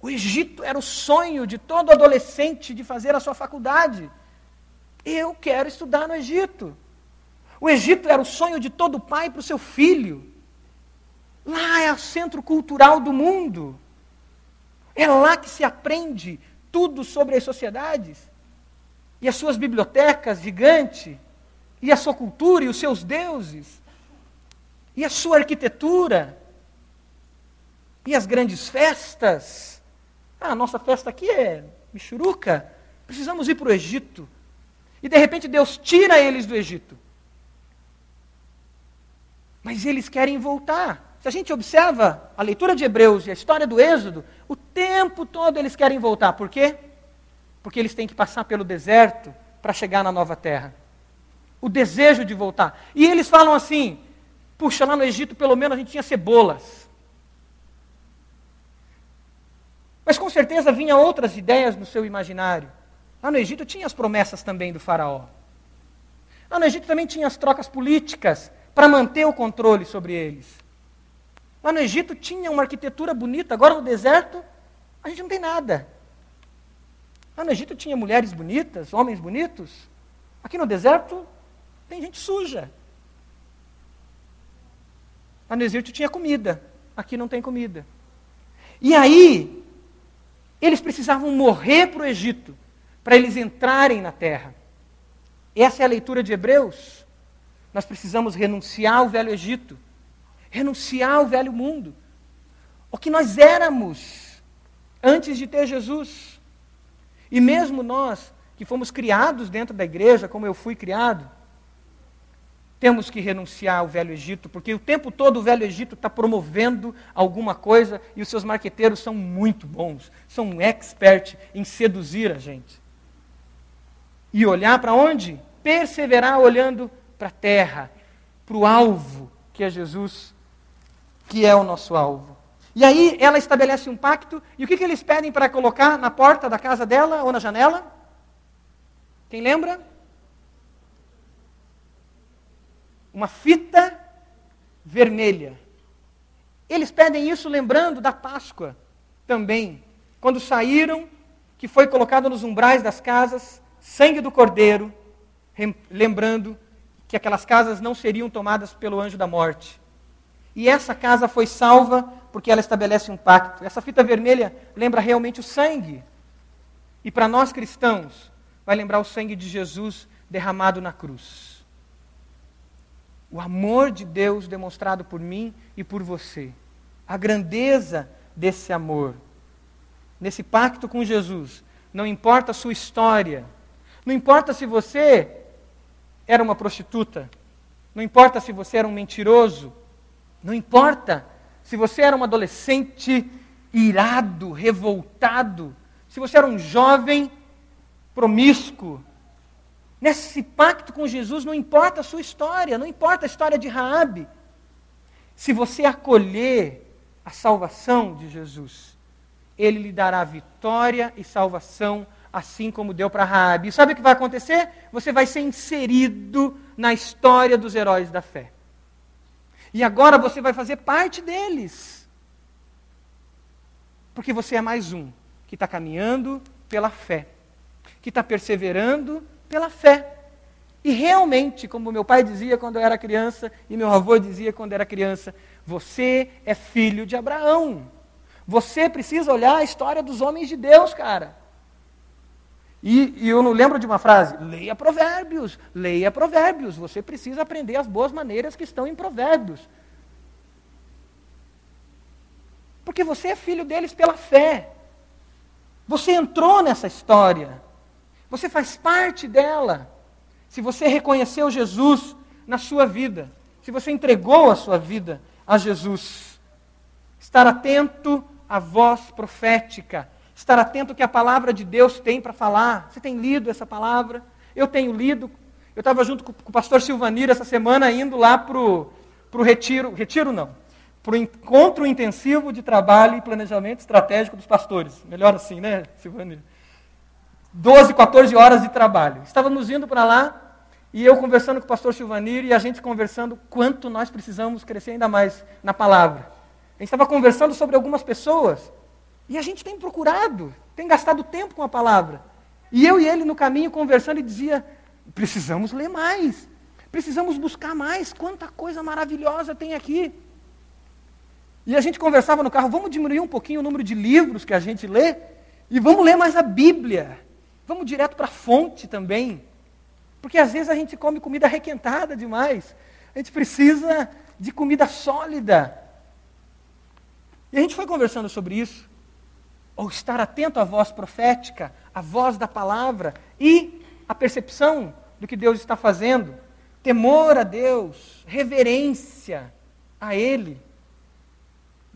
O Egito era o sonho de todo adolescente de fazer a sua faculdade. Eu quero estudar no Egito. O Egito era o sonho de todo pai para o seu filho. Lá é o centro cultural do mundo. É lá que se aprende tudo sobre as sociedades. E as suas bibliotecas gigantes, e a sua cultura e os seus deuses, e a sua arquitetura, e as grandes festas. Ah, a nossa festa aqui é Michuruca. Precisamos ir para o Egito. E de repente Deus tira eles do Egito. Mas eles querem voltar. Se a gente observa a leitura de Hebreus e a história do Êxodo, o tempo todo eles querem voltar. Por quê? Porque eles têm que passar pelo deserto para chegar na nova terra. O desejo de voltar. E eles falam assim: puxa, lá no Egito pelo menos a gente tinha cebolas. Mas com certeza vinha outras ideias no seu imaginário. Lá no Egito tinha as promessas também do faraó. Lá no Egito também tinha as trocas políticas para manter o controle sobre eles. Lá no Egito tinha uma arquitetura bonita, agora no deserto a gente não tem nada. Lá no Egito tinha mulheres bonitas, homens bonitos. Aqui no deserto tem gente suja. Lá no Egito tinha comida, aqui não tem comida. E aí, eles precisavam morrer para o Egito, para eles entrarem na terra. Essa é a leitura de Hebreus nós precisamos renunciar ao velho Egito, renunciar ao velho mundo, o que nós éramos antes de ter Jesus. E mesmo nós, que fomos criados dentro da igreja, como eu fui criado, temos que renunciar ao velho Egito, porque o tempo todo o velho Egito está promovendo alguma coisa e os seus marqueteiros são muito bons, são expert em seduzir a gente. E olhar para onde? Perseverar olhando para a terra, para o alvo, que é Jesus, que é o nosso alvo. E aí ela estabelece um pacto, e o que, que eles pedem para colocar na porta da casa dela ou na janela? Quem lembra? Uma fita vermelha. Eles pedem isso lembrando da Páscoa também, quando saíram, que foi colocado nos umbrais das casas, sangue do cordeiro, lembrando que aquelas casas não seriam tomadas pelo anjo da morte. E essa casa foi salva porque ela estabelece um pacto. Essa fita vermelha lembra realmente o sangue. E para nós cristãos, vai lembrar o sangue de Jesus derramado na cruz. O amor de Deus demonstrado por mim e por você. A grandeza desse amor. Nesse pacto com Jesus. Não importa a sua história. Não importa se você era uma prostituta, não importa se você era um mentiroso, não importa se você era um adolescente irado, revoltado, se você era um jovem promíscuo. Nesse pacto com Jesus não importa a sua história, não importa a história de Raabe. Se você acolher a salvação de Jesus, ele lhe dará vitória e salvação assim como deu para Raabe. Sabe o que vai acontecer? Você vai ser inserido na história dos heróis da fé. E agora você vai fazer parte deles. Porque você é mais um que está caminhando pela fé, que está perseverando pela fé. E realmente, como meu pai dizia quando eu era criança, e meu avô dizia quando era criança, você é filho de Abraão. Você precisa olhar a história dos homens de Deus, cara. E, e, eu não lembro de uma frase: leia Provérbios, leia Provérbios. Você precisa aprender as boas maneiras que estão em Provérbios. Porque você é filho deles pela fé. Você entrou nessa história. Você faz parte dela. Se você reconheceu Jesus na sua vida, se você entregou a sua vida a Jesus, estar atento à voz profética estar atento ao que a palavra de Deus tem para falar. Você tem lido essa palavra? Eu tenho lido. Eu estava junto com, o pastor Silvanir essa semana indo lá para o retiro, retiro não, para o encontro intensivo de trabalho e planejamento estratégico dos pastores. Melhor assim, né, Silvanir? 12, 14 horas de trabalho. Estávamos indo para lá e eu conversando com o pastor Silvanir e a gente conversando quanto nós precisamos crescer ainda mais na palavra. A gente estava conversando sobre algumas pessoas e a gente tem procurado, tem gastado tempo com a palavra. E eu e ele no caminho conversando e dizia: precisamos ler mais. Precisamos buscar mais. Quanta coisa maravilhosa tem aqui. E a gente conversava no carro, vamos diminuir um pouquinho o número de livros que a gente lê e vamos ler mais a Bíblia. Vamos direto para a fonte também. Porque às vezes a gente come comida requentada demais. A gente precisa de comida sólida. E a gente foi conversando sobre isso. Ou estar atento à voz profética, à voz da palavra e à percepção do que Deus está fazendo. Temor a Deus, reverência a Ele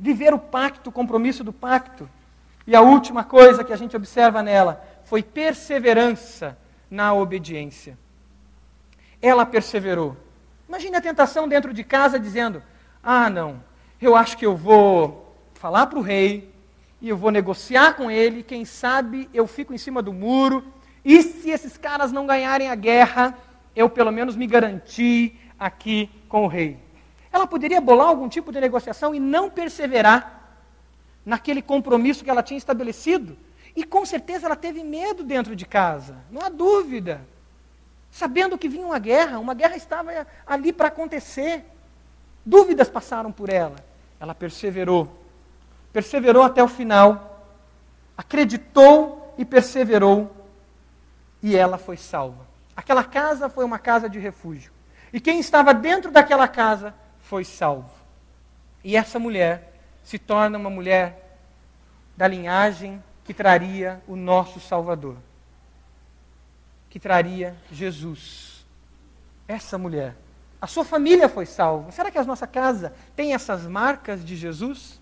viver o pacto, o compromisso do pacto. E a última coisa que a gente observa nela foi perseverança na obediência. Ela perseverou. Imagine a tentação dentro de casa dizendo: Ah, não, eu acho que eu vou falar para o rei e eu vou negociar com ele. Quem sabe eu fico em cima do muro. E se esses caras não ganharem a guerra, eu pelo menos me garanti aqui com o rei. Ela poderia bolar algum tipo de negociação e não perseverar naquele compromisso que ela tinha estabelecido. E com certeza ela teve medo dentro de casa, não há dúvida. Sabendo que vinha uma guerra, uma guerra estava ali para acontecer. Dúvidas passaram por ela. Ela perseverou. Perseverou até o final. Acreditou e perseverou. E ela foi salva. Aquela casa foi uma casa de refúgio. E quem estava dentro daquela casa foi salvo. E essa mulher se torna uma mulher da linhagem que traria o nosso Salvador, que traria Jesus. Essa mulher. A sua família foi salva. Será que a nossa casa tem essas marcas de Jesus?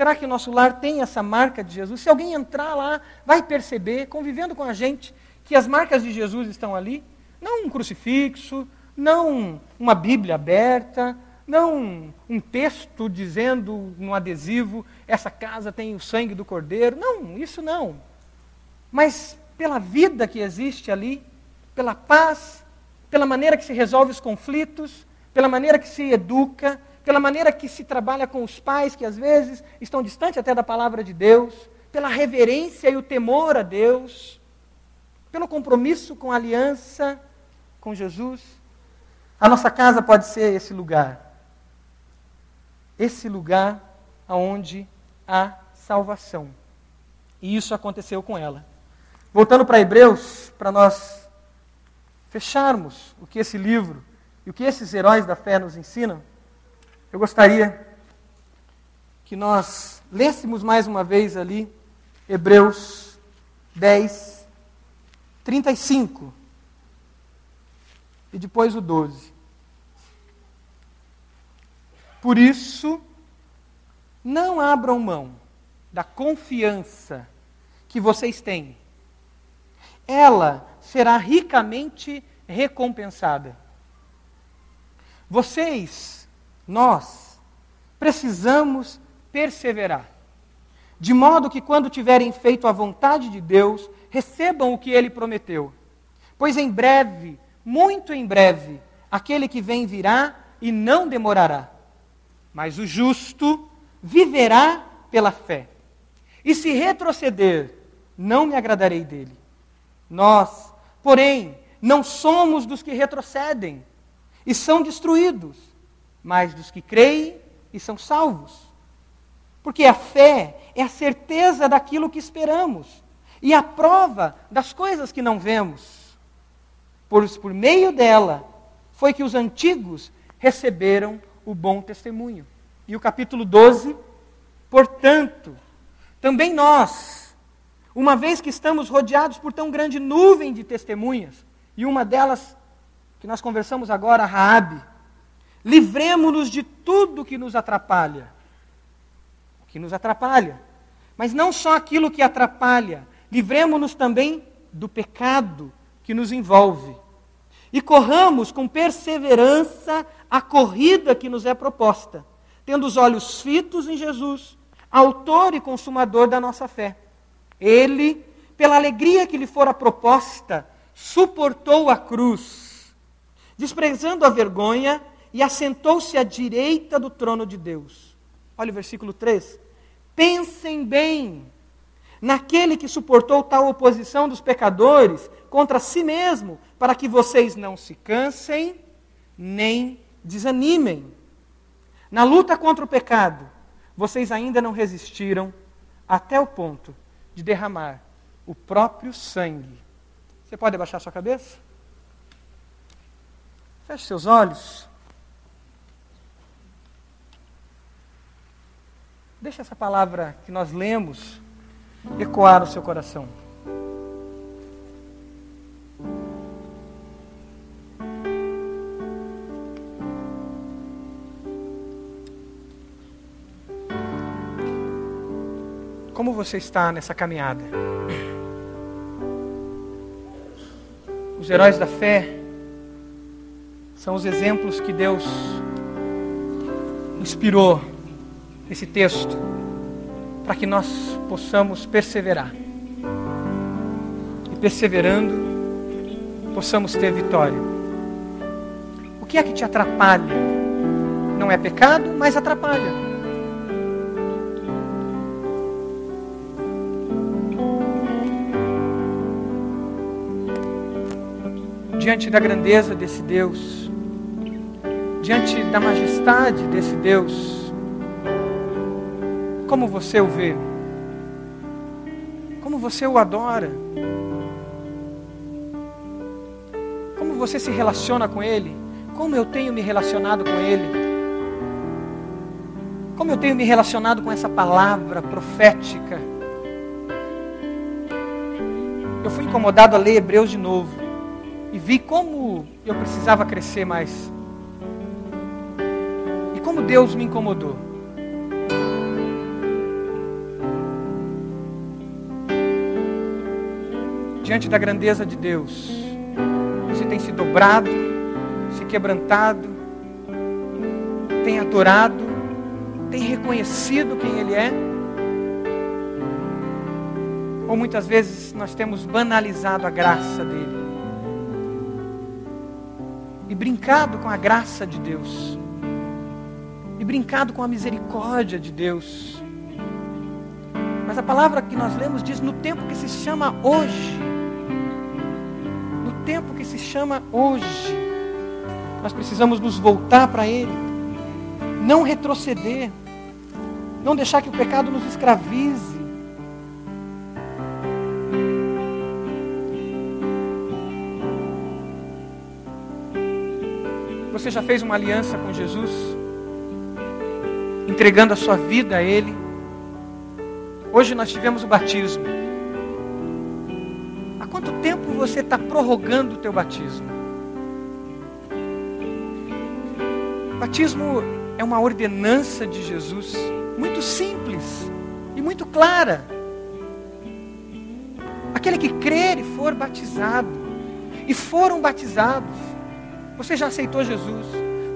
Será que o nosso lar tem essa marca de Jesus? Se alguém entrar lá, vai perceber, convivendo com a gente, que as marcas de Jesus estão ali. Não um crucifixo, não uma Bíblia aberta, não um texto dizendo no adesivo, essa casa tem o sangue do cordeiro. Não, isso não. Mas pela vida que existe ali, pela paz, pela maneira que se resolve os conflitos, pela maneira que se educa, pela maneira que se trabalha com os pais que às vezes estão distantes até da palavra de Deus, pela reverência e o temor a Deus, pelo compromisso com a aliança com Jesus. A nossa casa pode ser esse lugar. Esse lugar onde há salvação. E isso aconteceu com ela. Voltando para Hebreus, para nós fecharmos o que esse livro e o que esses heróis da fé nos ensinam, eu gostaria que nós lêssemos mais uma vez ali Hebreus 10, 35 e depois o 12. Por isso, não abram mão da confiança que vocês têm. Ela será ricamente recompensada. Vocês, nós, precisamos perseverar, de modo que quando tiverem feito a vontade de Deus, recebam o que ele prometeu. Pois em breve muito em breve, aquele que vem virá e não demorará. Mas o justo viverá pela fé. E se retroceder, não me agradarei dele. Nós, porém, não somos dos que retrocedem e são destruídos, mas dos que creem e são salvos. Porque a fé é a certeza daquilo que esperamos e a prova das coisas que não vemos por, por meio dela, foi que os antigos receberam o bom testemunho. E o capítulo 12, portanto, também nós, uma vez que estamos rodeados por tão grande nuvem de testemunhas, e uma delas que nós conversamos agora, Raabe, livremos-nos de tudo que nos atrapalha. O que nos atrapalha. Mas não só aquilo que atrapalha, livremos-nos também do pecado que nos envolve. E corramos com perseverança a corrida que nos é proposta, tendo os olhos fitos em Jesus, autor e consumador da nossa fé. Ele, pela alegria que lhe fora proposta, suportou a cruz, desprezando a vergonha, e assentou-se à direita do trono de Deus. Olha o versículo 3. Pensem bem naquele que suportou tal oposição dos pecadores contra si mesmo, para que vocês não se cansem nem desanimem. Na luta contra o pecado, vocês ainda não resistiram até o ponto de derramar o próprio sangue. Você pode abaixar sua cabeça? Feche seus olhos. Deixa essa palavra que nós lemos ecoar no seu coração. Como você está nessa caminhada? Os heróis da fé são os exemplos que Deus inspirou nesse texto para que nós possamos perseverar. E perseverando, possamos ter vitória. O que é que te atrapalha? Não é pecado, mas atrapalha. diante da grandeza desse Deus, diante da majestade desse Deus, como você o vê? Como você o adora? Como você se relaciona com Ele? Como eu tenho me relacionado com Ele? Como eu tenho me relacionado com essa palavra profética? Eu fui incomodado a ler Hebreus de novo e vi como eu precisava crescer mais. E como Deus me incomodou. Diante da grandeza de Deus, você tem se dobrado, se quebrantado, tem adorado, tem reconhecido quem Ele é. Ou muitas vezes nós temos banalizado a graça dele e brincado com a graça de Deus, e brincado com a misericórdia de Deus. Mas a palavra que nós lemos diz: no tempo que se chama hoje, tempo que se chama hoje, nós precisamos nos voltar para Ele, não retroceder, não deixar que o pecado nos escravize Você já fez uma aliança com Jesus? Entregando a sua vida a Ele? Hoje nós tivemos o batismo. Há quanto tempo você está prorrogando o teu batismo? Batismo é uma ordenança de Jesus, muito simples e muito clara. Aquele que crer e for batizado, e foram batizados, você já aceitou Jesus.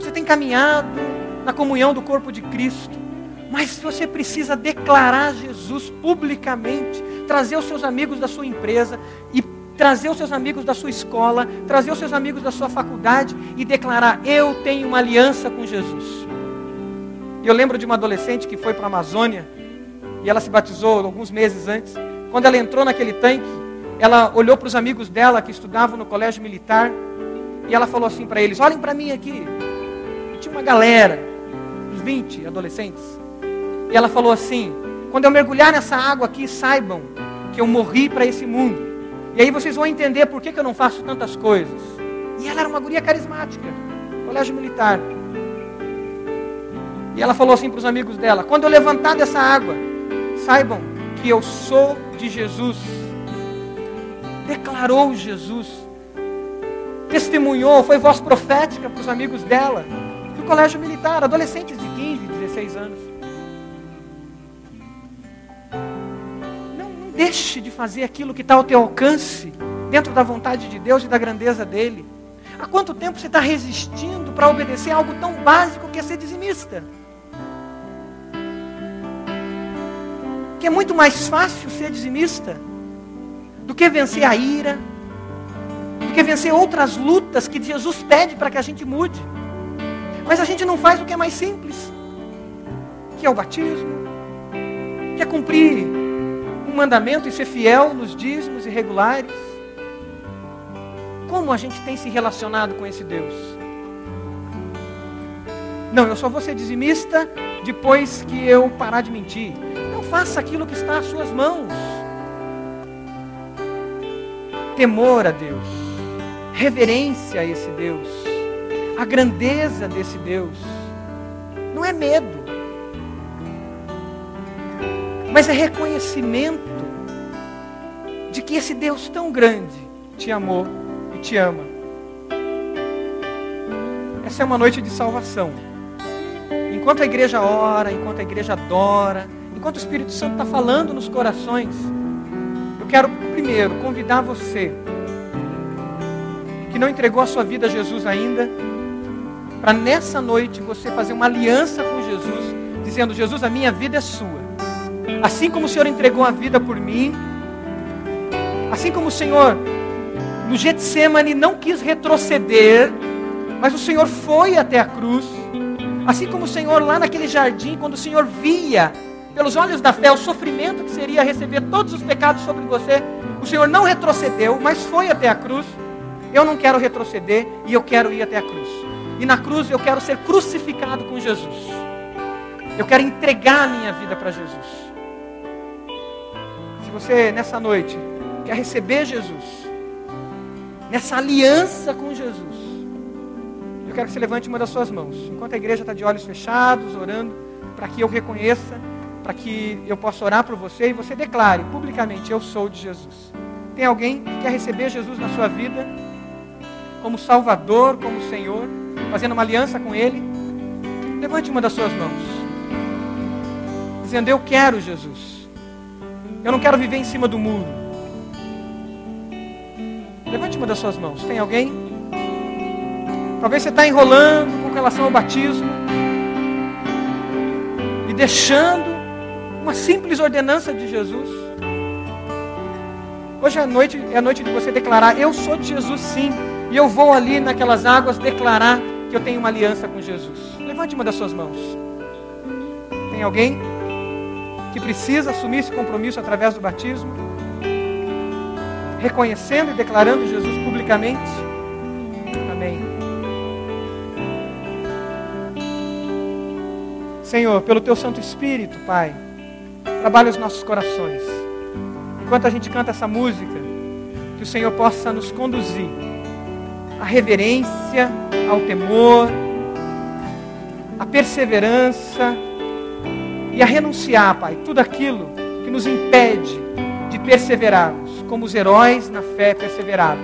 Você tem caminhado na comunhão do corpo de Cristo. Mas você precisa declarar Jesus publicamente, trazer os seus amigos da sua empresa trazer os seus amigos da sua escola, trazer os seus amigos da sua faculdade e declarar: Eu tenho uma aliança com Jesus. Eu lembro de uma adolescente que foi para a Amazônia e ela se batizou alguns meses antes. Quando ela entrou naquele tanque, ela olhou para os amigos dela que estudavam no colégio militar e ela falou assim para eles: Olhem para mim aqui. E tinha uma galera, uns 20 adolescentes. E ela falou assim: Quando eu mergulhar nessa água aqui, saibam que eu morri para esse mundo. E aí vocês vão entender por que, que eu não faço tantas coisas. E ela era uma guria carismática, colégio militar. E ela falou assim para os amigos dela: Quando eu levantar dessa água, saibam que eu sou de Jesus. Declarou Jesus testemunhou, foi voz profética para os amigos dela, do colégio militar, adolescentes de 15, 16 anos. Deixe de fazer aquilo que está ao teu alcance, dentro da vontade de Deus e da grandeza dele. Há quanto tempo você está resistindo para obedecer a algo tão básico que é ser dizimista? Que é muito mais fácil ser dizimista do que vencer a ira, que vencer outras lutas que Jesus pede para que a gente mude. Mas a gente não faz o que é mais simples, que é o batismo, que é cumprir um mandamento e ser fiel nos dízimos irregulares. Como a gente tem se relacionado com esse Deus? Não, eu só vou ser dizimista depois que eu parar de mentir. Não faça aquilo que está às suas mãos. Temor a Deus, reverência a esse Deus, a grandeza desse Deus. Não é medo, mas é reconhecimento de que esse Deus tão grande te amou e te ama. Essa é uma noite de salvação. Enquanto a igreja ora, enquanto a igreja adora, enquanto o Espírito Santo está falando nos corações, eu quero primeiro convidar você que não entregou a sua vida a Jesus ainda, para nessa noite você fazer uma aliança com Jesus, dizendo: Jesus, a minha vida é sua. Assim como o Senhor entregou a vida por mim, Assim como o Senhor no Getsemane não quis retroceder, mas o Senhor foi até a cruz. Assim como o Senhor lá naquele jardim, quando o Senhor via pelos olhos da fé o sofrimento que seria receber todos os pecados sobre você, o Senhor não retrocedeu, mas foi até a cruz. Eu não quero retroceder e eu quero ir até a cruz. E na cruz eu quero ser crucificado com Jesus. Eu quero entregar a minha vida para Jesus. Você nessa noite quer receber Jesus, nessa aliança com Jesus, eu quero que você levante uma das suas mãos, enquanto a igreja está de olhos fechados, orando, para que eu reconheça, para que eu possa orar por você e você declare publicamente: Eu sou de Jesus. Tem alguém que quer receber Jesus na sua vida, como Salvador, como Senhor, fazendo uma aliança com Ele? Levante uma das suas mãos, dizendo: Eu quero Jesus. Eu não quero viver em cima do muro. Levante uma das suas mãos. Tem alguém? Talvez você está enrolando com relação ao batismo e deixando uma simples ordenança de Jesus. Hoje é noite, é a noite de você declarar: Eu sou de Jesus, sim. E eu vou ali naquelas águas declarar que eu tenho uma aliança com Jesus. Levante uma das suas mãos. Tem alguém que precisa assumir esse compromisso através do batismo? reconhecendo e declarando Jesus publicamente? Amém. Senhor, pelo teu Santo Espírito, Pai, trabalha os nossos corações. Enquanto a gente canta essa música, que o Senhor possa nos conduzir à reverência, ao temor, à perseverança e a renunciar, Pai, tudo aquilo que nos impede de perseverarmos como os heróis na fé perseveraram,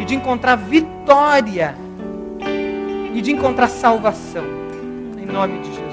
e de encontrar vitória, e de encontrar salvação, em nome de Jesus.